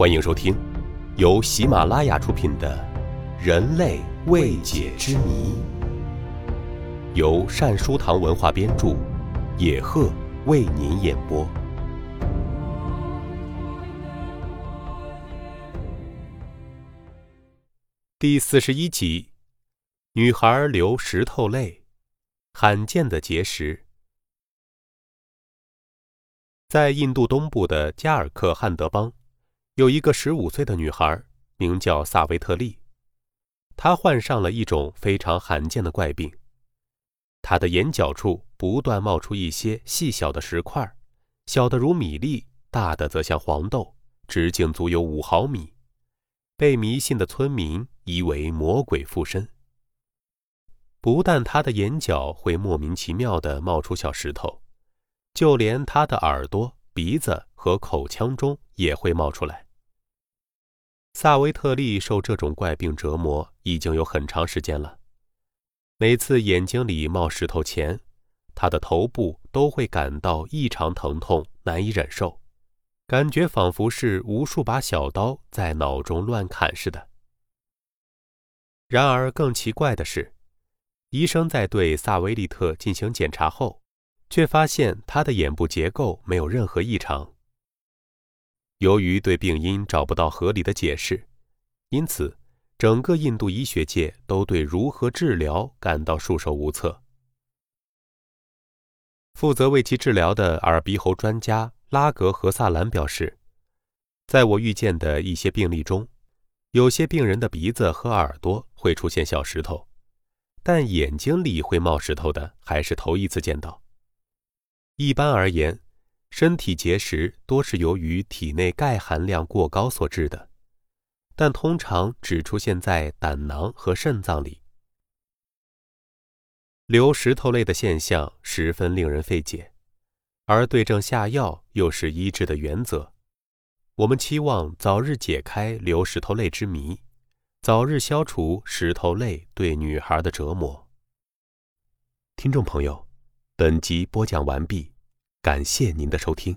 欢迎收听由喜马拉雅出品的《人类未解之谜》，由善书堂文化编著，野鹤为您演播。第四十一集：女孩流石头泪，罕见的结石。在印度东部的加尔克汉德邦，有一个十五岁的女孩，名叫萨维特利。她患上了一种非常罕见的怪病，她的眼角处不断冒出一些细小的石块，小的如米粒，大的则像黄豆，直径足有五毫米，被迷信的村民疑为魔鬼附身。不但她的眼角会莫名其妙地冒出小石头。就连他的耳朵、鼻子和口腔中也会冒出来。萨维特利受这种怪病折磨已经有很长时间了。每次眼睛里冒石头前，他的头部都会感到异常疼痛，难以忍受，感觉仿佛是无数把小刀在脑中乱砍似的。然而，更奇怪的是，医生在对萨维利特进行检查后。却发现他的眼部结构没有任何异常。由于对病因找不到合理的解释，因此整个印度医学界都对如何治疗感到束手无策。负责为其治疗的耳鼻喉专家拉格和萨兰表示，在我遇见的一些病例中，有些病人的鼻子和耳朵会出现小石头，但眼睛里会冒石头的还是头一次见到。一般而言，身体结石多是由于体内钙含量过高所致的，但通常只出现在胆囊和肾脏里。流石头类的现象十分令人费解，而对症下药又是医治的原则。我们期望早日解开流石头泪之谜，早日消除石头泪对女孩的折磨。听众朋友。本集播讲完毕，感谢您的收听。